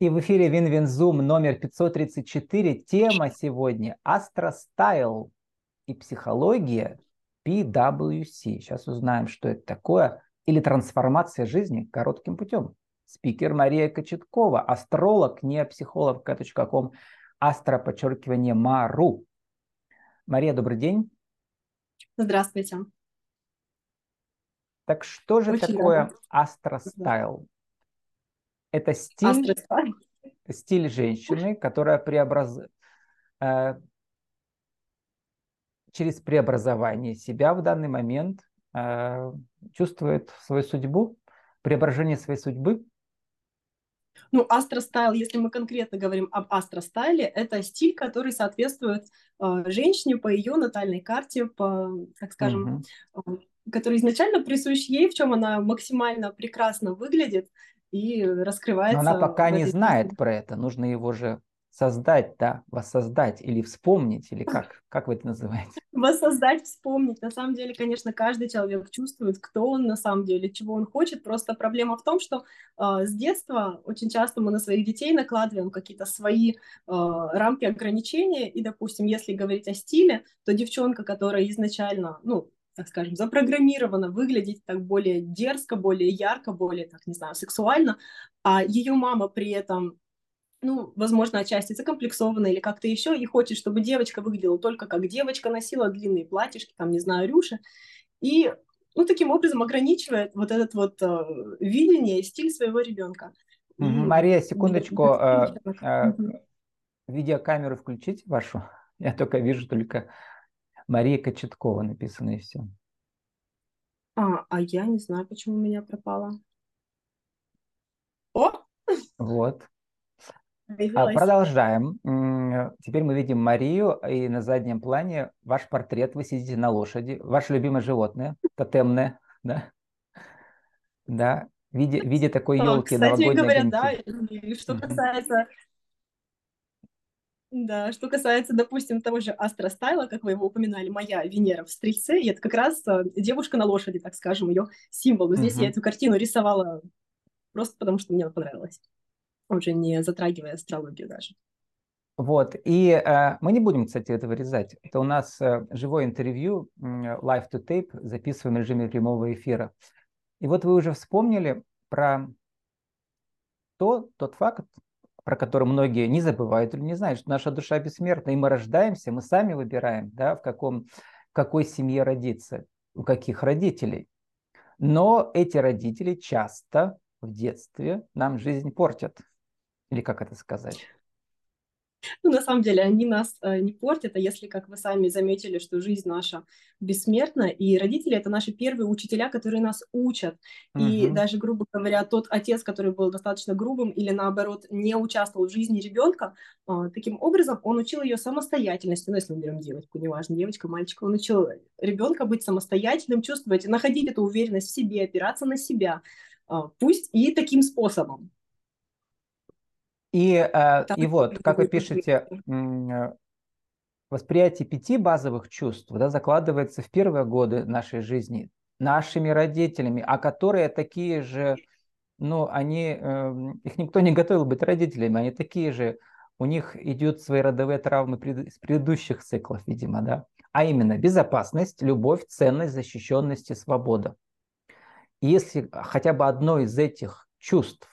И в эфире Win Win Zoom номер 534. Тема сегодня Astro Style и психология PWS. Сейчас узнаем, что это такое. Или трансформация жизни коротким путем. Спикер Мария Кочеткова, астролог, не психолог, ком, астро, подчеркивание, Мару. Мария, добрый день. Здравствуйте. Так что же Очень такое рада. Astro Style? Это стиль, стиль женщины, которая преобраз... Э, через преобразование себя в данный момент э, чувствует свою судьбу, преображение своей судьбы. Ну, астростайл, если мы конкретно говорим об астростайле, это стиль, который соответствует э, женщине по ее натальной карте, по, так скажем, угу. э, который изначально присущ ей, в чем она максимально прекрасно выглядит, и раскрывается. Но она пока не знает про это, нужно его же создать, да, воссоздать или вспомнить, или как, как вы это называете? Воссоздать, вспомнить. На самом деле, конечно, каждый человек чувствует, кто он на самом деле, чего он хочет. Просто проблема в том, что э, с детства очень часто мы на своих детей накладываем какие-то свои э, рамки ограничения. И, допустим, если говорить о стиле, то девчонка, которая изначально, ну, так скажем, запрограммирована выглядеть так более дерзко, более ярко, более, так не знаю, сексуально, а ее мама при этом ну, возможно, отчасти закомплексована или как-то еще, и хочет, чтобы девочка выглядела только как девочка, носила длинные платьишки, там, не знаю, рюши, и, ну, таким образом ограничивает вот этот вот э, видение, стиль своего ребенка. Мария, секундочку, э, э, видеокамеру включить вашу? Я только вижу только Мария Кочеткова написано и все. А, а я не знаю, почему у меня пропало. О! Вот. А, продолжаем. Теперь мы видим Марию, и на заднем плане ваш портрет. Вы сидите на лошади. Ваше любимое животное, тотемное, да? Да. В виде, в виде такой елки Кстати новогодней. говоря, да, и что касается да, что касается, допустим, того же астростайла, как вы его упоминали, моя Венера в Стрельце, и это как раз э, девушка на лошади, так скажем, ее символ. Но здесь uh-huh. я эту картину рисовала просто потому, что мне понравилось, уже не затрагивая астрологию даже. Вот, и э, мы не будем, кстати, это вырезать. Это у нас э, живое интервью, э, live to tape, записываем в режиме прямого эфира. И вот вы уже вспомнили про то, тот факт, про который многие не забывают или не знают, что наша душа бессмертна, и мы рождаемся, мы сами выбираем, да, в, каком, какой семье родиться, у каких родителей. Но эти родители часто в детстве нам жизнь портят. Или как это сказать? Ну, на самом деле, они нас э, не портят, а если, как вы сами заметили, что жизнь наша бессмертна, и родители — это наши первые учителя, которые нас учат. Uh-huh. И даже, грубо говоря, тот отец, который был достаточно грубым или, наоборот, не участвовал в жизни ребенка, э, таким образом он учил ее самостоятельности. Ну, если мы берем девочку, неважно, девочка, мальчик, он учил ребенка быть самостоятельным, чувствовать, находить эту уверенность в себе, опираться на себя, э, пусть и таким способом. И, э, и вот, как вы пишете, э, восприятие пяти базовых чувств да, закладывается в первые годы нашей жизни нашими родителями, а которые такие же, ну, они, э, их никто не готовил быть родителями, они такие же, у них идут свои родовые травмы с предыдущих циклов, видимо, да, а именно безопасность, любовь, ценность, защищенность и свобода. И если хотя бы одно из этих чувств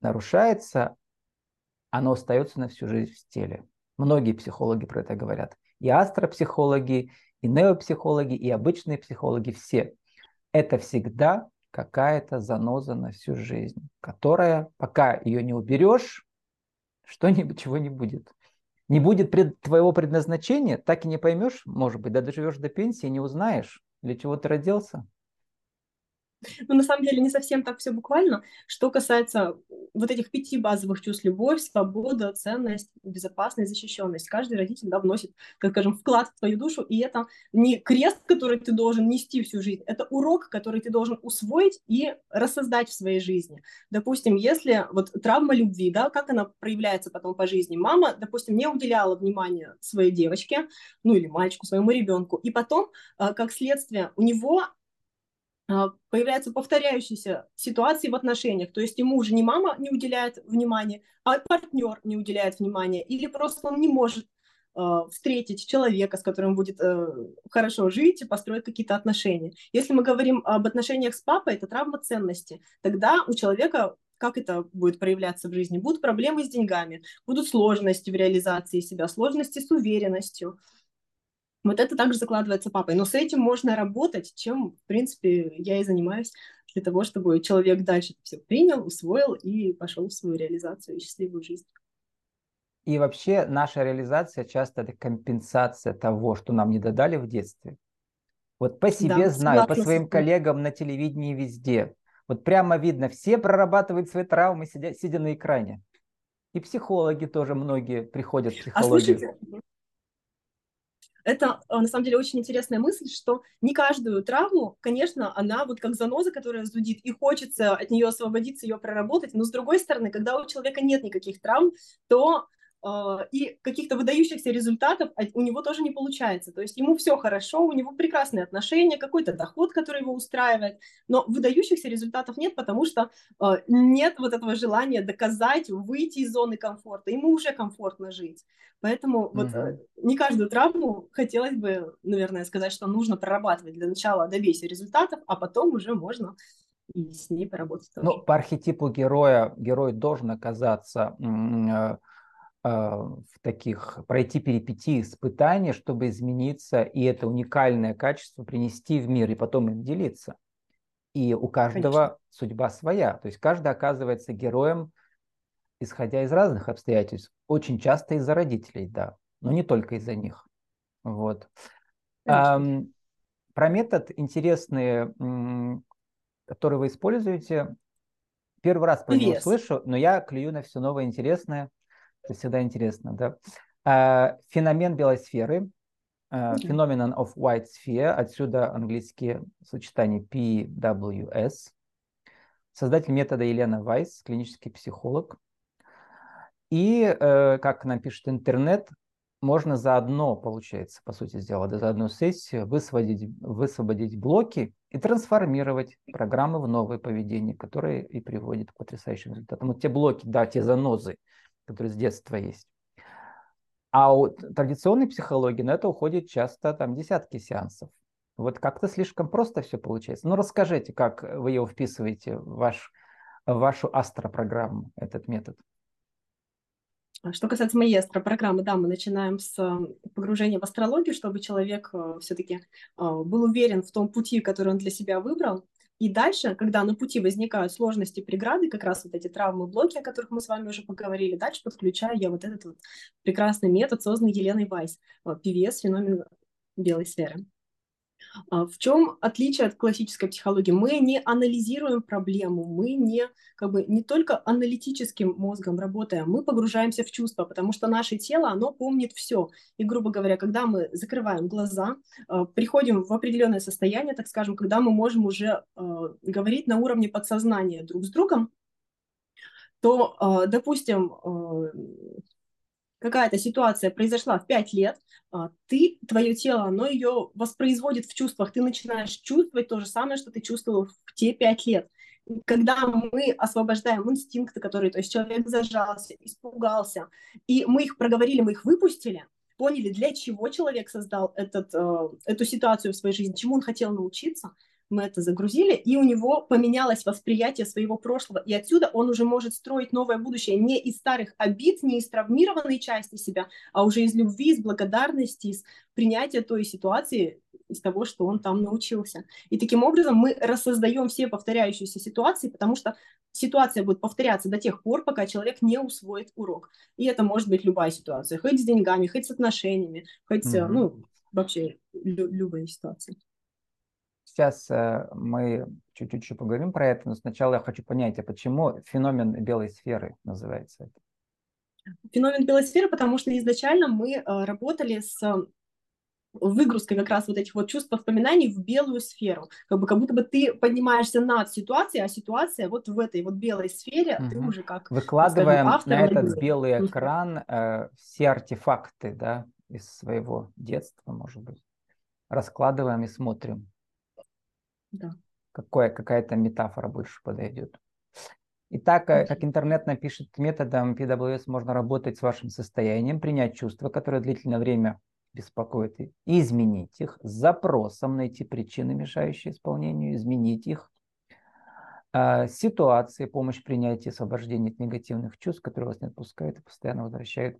нарушается, оно остается на всю жизнь в теле. Многие психологи про это говорят. И астропсихологи, и неопсихологи, и обычные психологи, все. Это всегда какая-то заноза на всю жизнь, которая, пока ее не уберешь, что-нибудь, чего не будет. Не будет пред, твоего предназначения, так и не поймешь, может быть, да доживешь до пенсии, не узнаешь, для чего ты родился. Но на самом деле не совсем так все буквально. Что касается вот этих пяти базовых чувств, любовь, свобода, ценность, безопасность, защищенность, каждый родитель да, вносит, как скажем, вклад в твою душу, и это не крест, который ты должен нести всю жизнь, это урок, который ты должен усвоить и рассоздать в своей жизни. Допустим, если вот травма любви, да, как она проявляется потом по жизни? Мама, допустим, не уделяла внимания своей девочке, ну или мальчику, своему ребенку, и потом, а, как следствие, у него появляются повторяющиеся ситуации в отношениях, то есть ему уже не мама не уделяет внимания, а партнер не уделяет внимания, или просто он не может э, встретить человека, с которым будет э, хорошо жить и построить какие-то отношения. Если мы говорим об отношениях с папой, это травма ценности. Тогда у человека как это будет проявляться в жизни? Будут проблемы с деньгами, будут сложности в реализации себя, сложности с уверенностью, вот это также закладывается папой. Но с этим можно работать, чем, в принципе, я и занимаюсь для того, чтобы человек дальше все принял, усвоил и пошел в свою реализацию и счастливую жизнь. И вообще наша реализация часто это компенсация того, что нам не додали в детстве. Вот по себе да, знаю, по своим коллегам на телевидении везде. Вот прямо видно, все прорабатывают свои травмы, сидя, сидя на экране. И психологи тоже многие приходят в психологию. А слушайте, это, а, на самом деле, очень интересная мысль, что не каждую травму, конечно, она вот как заноза, которая зудит, и хочется от нее освободиться, ее проработать, но с другой стороны, когда у человека нет никаких травм, то и каких-то выдающихся результатов у него тоже не получается. То есть ему все хорошо, у него прекрасные отношения, какой-то доход, который его устраивает, но выдающихся результатов нет, потому что а, нет вот этого желания доказать, выйти из зоны комфорта. Ему уже комфортно жить. Поэтому mm-hmm. вот не каждую травму хотелось бы, наверное, сказать, что нужно прорабатывать для начала добейся результатов, а потом уже можно и с ней поработать. Тоже. Ну, по архетипу героя герой должен оказаться э, в таких, пройти перипетии, испытания, чтобы измениться и это уникальное качество принести в мир и потом им делиться. И у каждого Конечно. судьба своя. То есть каждый оказывается героем, исходя из разных обстоятельств. Очень часто из-за родителей, да, но не только из-за них. Вот. А, про метод интересный, который вы используете. Первый раз про него слышу, но я клюю на все новое интересное. Это всегда интересно, да. А, феномен белой сферы, uh, Phenomenon of White Sphere, отсюда английские сочетания PWS. Создатель метода Елена Вайс, клинический психолог. И, э, как нам пишет интернет, можно заодно, получается, по сути дела, за одну сессию высвободить, высвободить блоки и трансформировать программы в новое поведение, которое и приводит к потрясающим результатам. Вот те блоки, да, те занозы, которые с детства есть. А у традиционной психологии на это уходит часто там десятки сеансов. Вот как-то слишком просто все получается. Ну, расскажите, как вы его вписываете в, ваш, в вашу астропрограмму, этот метод. А что касается моей астропрограммы, да, мы начинаем с погружения в астрологию, чтобы человек э, все-таки э, был уверен в том пути, который он для себя выбрал, и дальше, когда на пути возникают сложности, преграды, как раз вот эти травмы, блоки, о которых мы с вами уже поговорили, дальше подключаю я вот этот вот прекрасный метод, созданный Еленой Вайс, певец, феномен белой сферы. А, в чем отличие от классической психологии? Мы не анализируем проблему, мы не, как бы, не только аналитическим мозгом работаем, мы погружаемся в чувства, потому что наше тело, оно помнит все. И, грубо говоря, когда мы закрываем глаза, а, приходим в определенное состояние, так скажем, когда мы можем уже а, говорить на уровне подсознания друг с другом, то, допустим, какая-то ситуация произошла в 5 лет, а, ты, твое тело, оно ее воспроизводит в чувствах, ты начинаешь чувствовать то же самое, что ты чувствовал в те 5 лет. Когда мы освобождаем инстинкты, которые, то есть человек зажался, испугался, и мы их проговорили, мы их выпустили, поняли, для чего человек создал этот, э, эту ситуацию в своей жизни, чему он хотел научиться – мы это загрузили, и у него поменялось восприятие своего прошлого, и отсюда он уже может строить новое будущее не из старых обид, не из травмированной части себя, а уже из любви, из благодарности, из принятия той ситуации, из того, что он там научился. И таким образом мы рассоздаем все повторяющиеся ситуации, потому что ситуация будет повторяться до тех пор, пока человек не усвоит урок. И это может быть любая ситуация, хоть с деньгами, хоть с отношениями, хоть, mm-hmm. ну, вообще лю- любая ситуация. Сейчас э, мы чуть-чуть поговорим про это, но сначала я хочу понять, а почему феномен белой сферы называется это? Феномен белой сферы, потому что изначально мы э, работали с выгрузкой как раз вот этих вот чувств воспоминаний в белую сферу. Как бы как будто бы ты поднимаешься над ситуацией, а ситуация вот в этой вот белой сфере, угу. ты уже как... Выкладываем скажем, автор, на этот белый экран э, все артефакты, да, из своего детства, может быть. Раскладываем и смотрим. Да. какое, какая-то метафора больше подойдет. Итак, э, как интернет напишет, методом PWS можно работать с вашим состоянием, принять чувства, которые длительное время беспокоят, и изменить их, с запросом найти причины, мешающие исполнению, изменить их, а, ситуации, помощь принятия, освобождения от негативных чувств, которые вас не отпускают и постоянно возвращают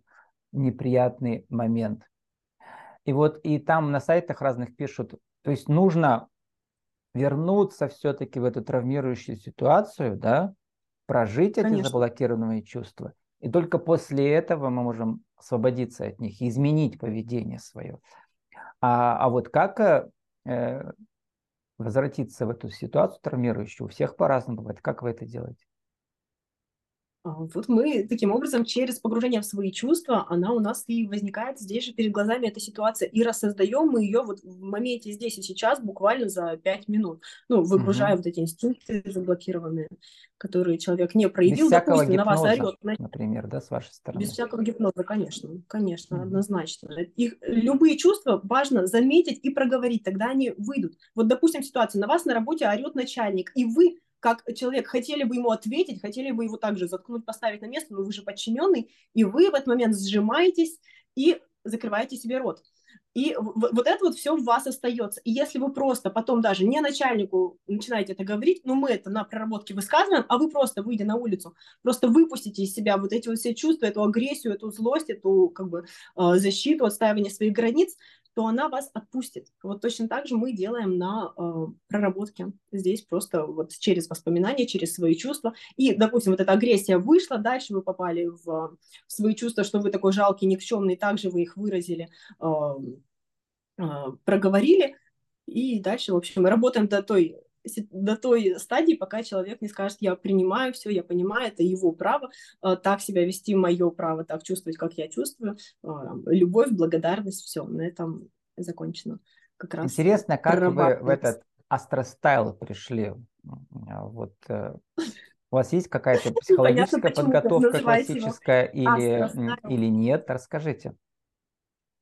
в неприятный момент. И вот и там на сайтах разных пишут, то есть нужно вернуться все-таки в эту травмирующую ситуацию, да, прожить Конечно. эти заблокированные чувства, и только после этого мы можем освободиться от них, изменить поведение свое. А, а вот как э, возвратиться в эту ситуацию травмирующую. У всех по-разному бывает. Как вы это делаете? А, вот мы таким образом через погружение в свои чувства, она у нас и возникает здесь же перед глазами эта ситуация, и рассоздаем мы ее вот в моменте здесь и сейчас буквально за пять минут, ну, выгружая угу. вот эти инстинкты заблокированные, которые человек не проявил, Без допустим, гипноза, на вас орет. Например, да, с вашей стороны? Без всякого гипноза, конечно, конечно, угу. однозначно. Их любые чувства важно заметить и проговорить, тогда они выйдут. Вот, допустим, ситуация, на вас на работе орет начальник, и вы как человек, хотели бы ему ответить, хотели бы его также заткнуть, поставить на место, но вы же подчиненный, и вы в этот момент сжимаетесь и закрываете себе рот. И вот это вот все в вас остается. И если вы просто потом даже не начальнику начинаете это говорить, ну мы это на проработке высказываем, а вы просто, выйдя на улицу, просто выпустите из себя вот эти вот все чувства, эту агрессию, эту злость, эту как бы э, защиту, отстаивание своих границ, то она вас отпустит. Вот точно так же мы делаем на э, проработке. Здесь просто вот через воспоминания, через свои чувства. И, допустим, вот эта агрессия вышла, дальше вы попали в, в свои чувства, что вы такой жалкий, никчемный, также вы их выразили, э, э, проговорили. И дальше, в общем, мы работаем до той до той стадии, пока человек не скажет, я принимаю все, я понимаю, это его право, э, так себя вести, мое право, так чувствовать, как я чувствую, э, любовь, благодарность, все, на этом закончено. Как раз Интересно, как вы в этот астростайл пришли? Вот э, у вас есть какая-то психологическая подготовка классическая или, или нет? Расскажите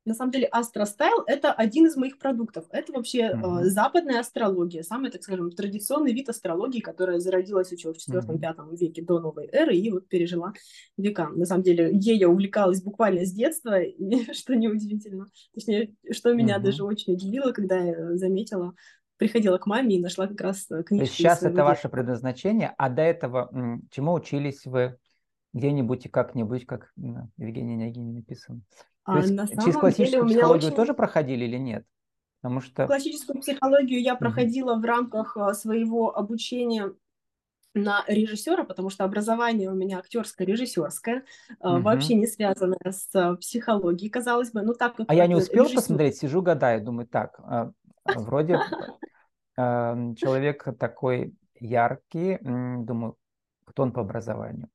на самом деле астростайл это один из моих продуктов. Это вообще mm-hmm. э, западная астрология, самый, так скажем, традиционный вид астрологии, которая зародилась еще в 4-5 mm-hmm. веке до новой эры и вот пережила века. На самом деле, ей я увлекалась буквально с детства, и, что неудивительно. Точнее, что меня mm-hmm. даже очень удивило, когда я заметила, приходила к маме и нашла как раз э, книжку. Сейчас это ваше предназначение, а до этого чему учились вы где-нибудь и как-нибудь, как Евгения Нягини написано? То а, есть на через классическую деле, психологию очень... тоже проходили или нет? Потому что... Классическую психологию я проходила mm-hmm. в рамках а, своего обучения на режиссера, потому что образование у меня актерское, режиссерское, mm-hmm. вообще не связанное с психологией, казалось бы. Ну, так как а я не успел режиссер... посмотреть, сижу, гадаю, думаю, так, вроде человек такой яркий, думаю, кто он по образованию?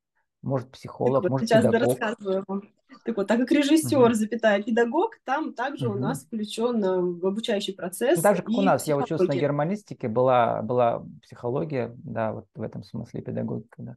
Может, психолог, так может, сейчас педагог. рассказываю вам. Так вот, так как режиссер, угу. запятая, педагог, там также угу. у нас включен в обучающий процесс. Ну, так же, как у нас, я учился на германистике, была, была психология, да, вот в этом смысле педагогика, да.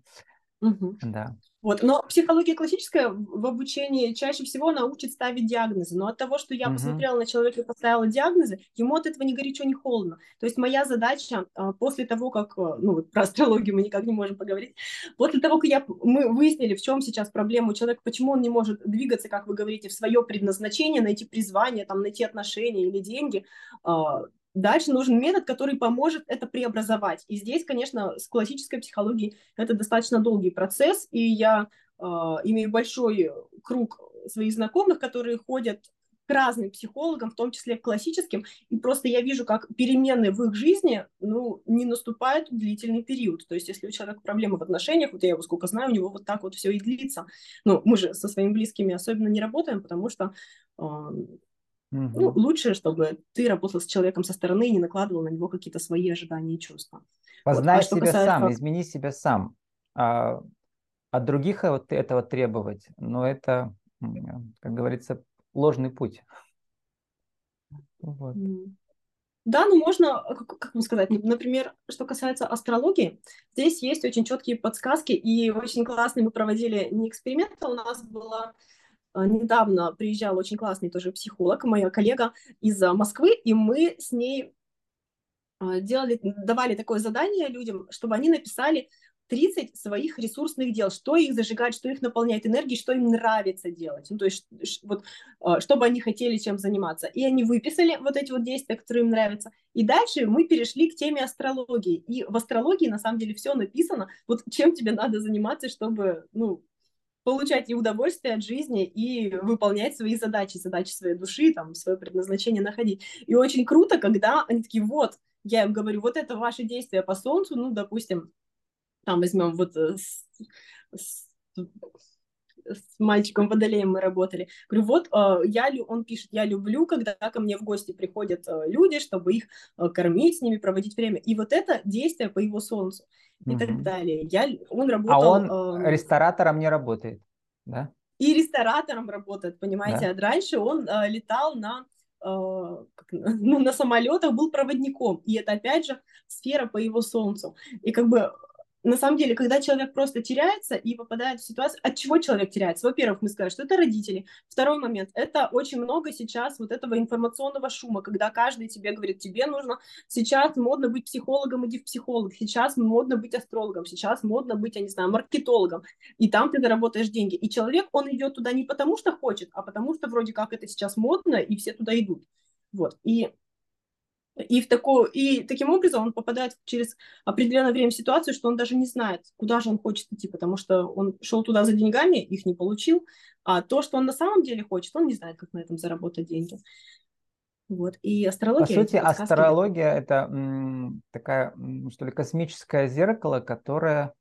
Угу. Да. Вот. Но психология классическая в обучении чаще всего она учит ставить диагнозы. Но от того, что я угу. посмотрела на человека и поставила диагнозы, ему от этого ни горячо, ни холодно. То есть моя задача а, после того, как, а, ну вот про астрологию мы никак не можем поговорить, после того, как я, мы выяснили, в чем сейчас проблема у человека, почему он не может двигаться, как вы говорите, в свое предназначение, найти призвание, там, найти отношения или деньги, а, Дальше нужен метод, который поможет это преобразовать. И здесь, конечно, с классической психологией это достаточно долгий процесс, и я э, имею большой круг своих знакомых, которые ходят к разным психологам, в том числе к классическим, и просто я вижу, как перемены в их жизни, ну, не наступают длительный период. То есть, если у человека проблемы в отношениях, вот я его сколько знаю, у него вот так вот все и длится. Ну, мы же со своими близкими особенно не работаем, потому что э, Угу. Ну, лучше, чтобы ты работал с человеком со стороны и не накладывал на него какие-то свои ожидания и чувства. Познай вот. а себя касается... сам, измени себя сам. А, от других вот этого требовать, но это, как говорится, ложный путь. Вот. Да, ну можно, как, как вам сказать, например, что касается астрологии, здесь есть очень четкие подсказки, и очень классные мы проводили не эксперимент, а у нас была недавно приезжал очень классный тоже психолог, моя коллега из Москвы, и мы с ней делали, давали такое задание людям, чтобы они написали 30 своих ресурсных дел, что их зажигает, что их наполняет энергией, что им нравится делать, ну, то есть вот, а, что бы они хотели чем заниматься. И они выписали вот эти вот действия, которые им нравятся. И дальше мы перешли к теме астрологии. И в астрологии на самом деле все написано, вот чем тебе надо заниматься, чтобы, ну, получать и удовольствие от жизни, и выполнять свои задачи, задачи своей души, там, свое предназначение находить. И очень круто, когда они такие, вот, я им говорю, вот это ваши действия по Солнцу, ну, допустим, там возьмем вот э, с, с, с мальчиком Водолеем мы работали. Говорю, вот э, я, он пишет, я люблю, когда ко мне в гости приходят э, люди, чтобы их кормить, с ними проводить время. И вот это действие по его солнцу и угу. так далее. Я, он работал... А он э, ресторатором не работает, да? И ресторатором работает, понимаете. Да. А раньше он э, летал на как, ну, на самолетах был проводником, и это опять же сфера по его солнцу. И как бы на самом деле, когда человек просто теряется и попадает в ситуацию, от чего человек теряется? Во-первых, мы сказали, что это родители. Второй момент, это очень много сейчас вот этого информационного шума, когда каждый тебе говорит, тебе нужно, сейчас модно быть психологом, иди в психолог, сейчас модно быть астрологом, сейчас модно быть, я не знаю, маркетологом, и там ты заработаешь деньги. И человек, он идет туда не потому, что хочет, а потому что вроде как это сейчас модно, и все туда идут. Вот. И и, в такое, и таким образом он попадает через определенное время в ситуацию, что он даже не знает, куда же он хочет идти, потому что он шел туда за деньгами, их не получил, а то, что он на самом деле хочет, он не знает, как на этом заработать деньги. Вот. И астрология... По сути, астрология – это м, такая, что ли, космическое зеркало, которое,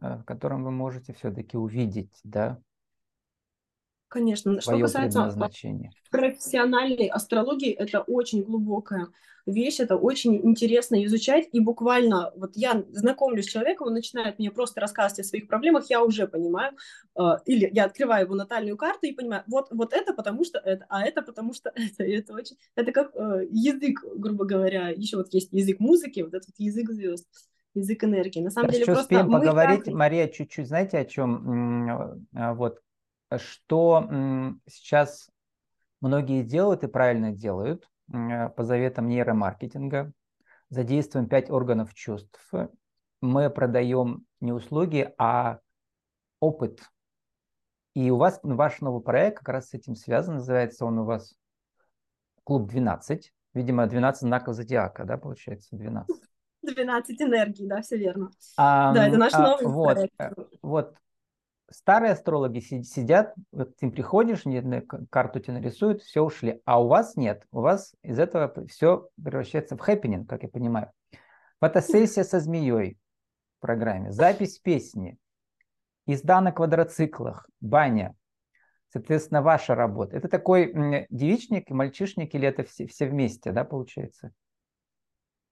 э, в котором вы можете все-таки увидеть, да, Конечно. Что касается профессиональной астрологии, это очень глубокая вещь, это очень интересно изучать, и буквально, вот я знакомлюсь с человеком, он начинает мне просто рассказывать о своих проблемах, я уже понимаю, э, или я открываю его натальную карту и понимаю, вот, вот это потому что это, а это потому что это, и это очень, это как э, язык, грубо говоря, еще вот есть язык музыки, вот этот язык звезд язык энергии. На самом Сейчас деле просто успеем поговорить, так... Мария, чуть-чуть, знаете, о чем? Э, вот что сейчас многие делают и правильно делают э, по заветам нейромаркетинга. Задействуем пять органов чувств. Мы продаем не услуги, а опыт. И у вас ваш новый проект как раз с этим связан. Называется он у вас Клуб 12. Видимо, 12 знаков зодиака, да, получается, 12. 12 энергий, да, все верно. А, да, это наш а, новый вот, проект. Э, вот, старые астрологи сидят, вот ты приходишь, карту тебе нарисуют, все ушли. А у вас нет. У вас из этого все превращается в happening, как я понимаю. Фотосессия со змеей в программе, запись песни, езда на квадроциклах, баня. Соответственно, ваша работа. Это такой девичник и мальчишник или это все, все вместе, да, получается?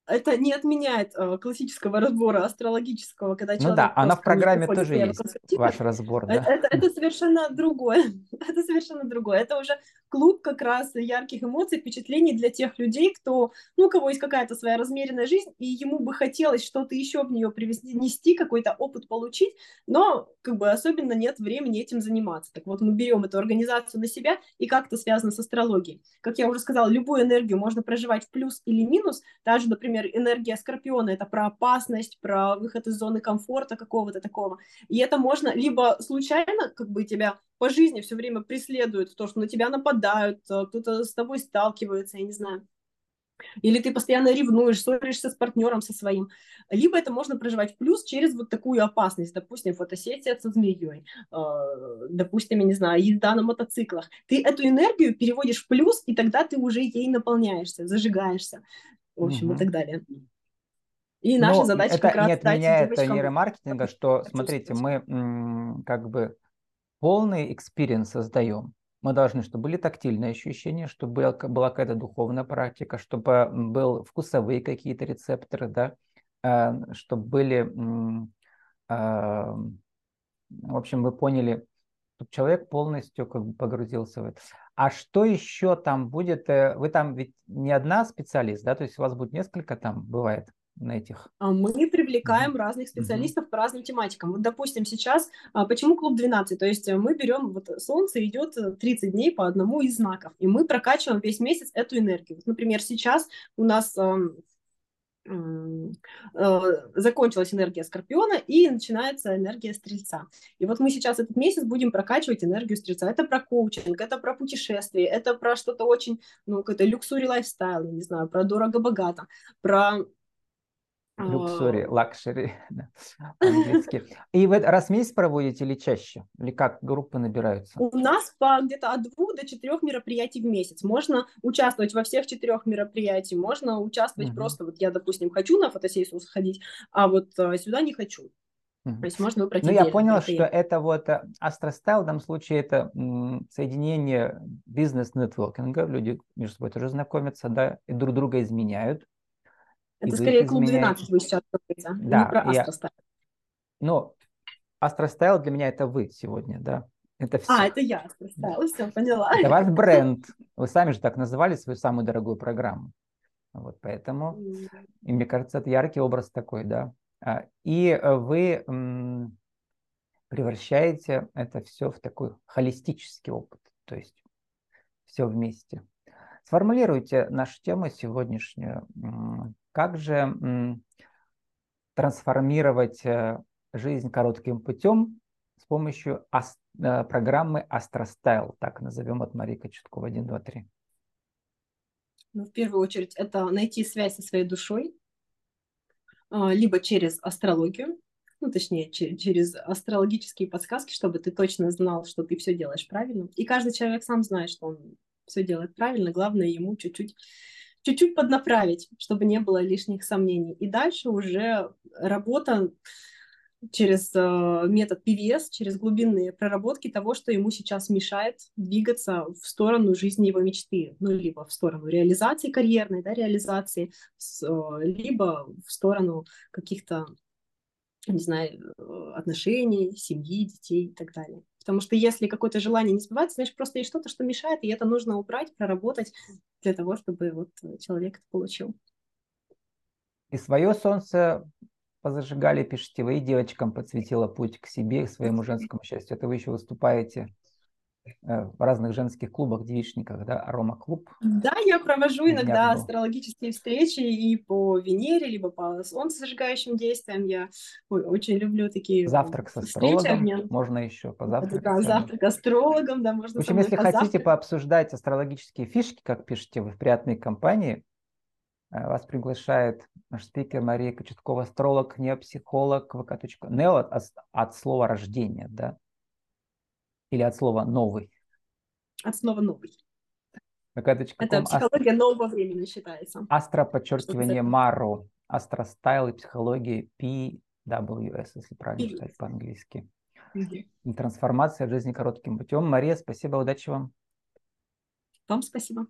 Это не отменяет э, классического разбора астрологического, когда человек... Ну да, она в программе тоже есть, ваш разбор, да? Это, это, это совершенно другое. это совершенно другое. Это уже клуб как раз ярких эмоций, впечатлений для тех людей, кто, ну, у кого есть какая-то своя размеренная жизнь, и ему бы хотелось что-то еще в нее привести, нести, какой-то опыт получить, но как бы особенно нет времени этим заниматься. Так вот, мы берем эту организацию на себя, и как это связано с астрологией. Как я уже сказала, любую энергию можно проживать в плюс или минус, даже, например, энергия Скорпиона — это про опасность, про выход из зоны комфорта какого-то такого. И это можно либо случайно, как бы тебя по жизни все время преследует, то, что на тебя нападают, кто-то с тобой сталкивается, я не знаю, или ты постоянно ревнуешь, ссоришься с партнером со своим. Либо это можно проживать в плюс через вот такую опасность, допустим, фотосессия со змеей, э, допустим, я не знаю, езда на мотоциклах. Ты эту энергию переводишь в плюс, и тогда ты уже ей наполняешься, зажигаешься в общем, угу. и так далее. И наша Но задача это как раз не отменяет нейромаркетинга, что, смотрите, мы как бы полный experience создаем. Мы должны, чтобы были тактильные ощущения, чтобы была, была какая-то духовная практика, чтобы был вкусовые какие-то рецепторы, да, э, чтобы были, э, в общем, вы поняли, чтобы человек полностью как бы погрузился в это. А что еще там будет? Э, вы там ведь не одна специалист, да? То есть у вас будет несколько там бывает на этих? А мы привлекаем mm-hmm. разных специалистов mm-hmm. по разным тематикам. Вот, допустим, сейчас, а, почему клуб 12? То есть э, мы берем, вот солнце идет 30 э, дней по одному из знаков, и мы прокачиваем весь месяц эту энергию. Вот, например, сейчас у нас Э, закончилась энергия Скорпиона и начинается энергия Стрельца. И вот мы сейчас этот месяц будем прокачивать энергию Стрельца. Это про коучинг, это про путешествие, это про что-то очень, ну, какой-то luxury lifestyle, я не знаю, про дорого-богато, про luxury, luxury, английский. И вы раз в месяц проводите или чаще? Или как группы набираются? У нас по где-то от двух до четырех мероприятий в месяц. Можно участвовать во всех четырех мероприятиях, можно участвовать угу. просто, вот я, допустим, хочу на фотосессию сходить, а вот а, сюда не хочу. То есть можно выбрать Ну, я понял, что это вот астростайл, в данном случае это соединение бизнес-нетворкинга, люди между собой тоже знакомятся, да, и друг друга изменяют, это скорее клуб 12 вы сейчас говорите, да, не про Astro Style. Ну, Astro Style для меня это вы сегодня, да. Это все. А, это я, Astro Style, все, поняла. Это ваш бренд. Вы сами же так называли свою самую дорогую программу. Вот поэтому, и мне кажется, это яркий образ такой, да. А, и э, вы превращаете это все в такой холистический опыт, то есть все вместе. Сформулируйте нашу тему сегодняшнюю. Как же трансформировать э, жизнь коротким путем с помощью э, программы Астростайл, так назовем от Марии Кочеткова 1, 2, 3? Ну, в первую очередь, это найти связь со своей душой, а, либо через астрологию, ну, точнее, через астрологические подсказки, чтобы ты точно знал, что ты все делаешь правильно. И каждый человек сам знает, что он все делает правильно, главное ему чуть-чуть чуть-чуть поднаправить, чтобы не было лишних сомнений. И дальше уже работа через э, метод PVS, через глубинные проработки того, что ему сейчас мешает двигаться в сторону жизни его мечты, ну, либо в сторону реализации карьерной, да, реализации, э, либо в сторону каких-то, не знаю, э, отношений, семьи, детей и так далее. Потому что если какое-то желание не сбывается, значит, просто есть что-то, что мешает, и это нужно убрать, проработать для того, чтобы вот человек это получил. И свое солнце позажигали, пишите вы, и девочкам подсветила путь к себе, к своему женскому счастью. Это вы еще выступаете Э, в разных женских клубах, девичниках, да, арома-клуб. Да, я провожу иногда астрологические встречи и по Венере, либо по солнцезажигающим действиям. Я ой, очень люблю такие Завтрак с астрологом, можно еще позавтракать. Да, завтрак астрологом, да, можно В общем, если хотите пообсуждать астрологические фишки, как пишете вы в приятной компании, э, вас приглашает наш спикер Мария Кочеткова, астролог, не психолог, vk. Нео от, от слова рождения, да, или от слова «новый»? От слова «новый». Это психология астро... нового времени считается. Астро, подчеркивание, Маро. Астростайл и психология PWS, если правильно читать по-английски. И трансформация в жизни коротким путем. Мария, спасибо, удачи вам. Вам спасибо.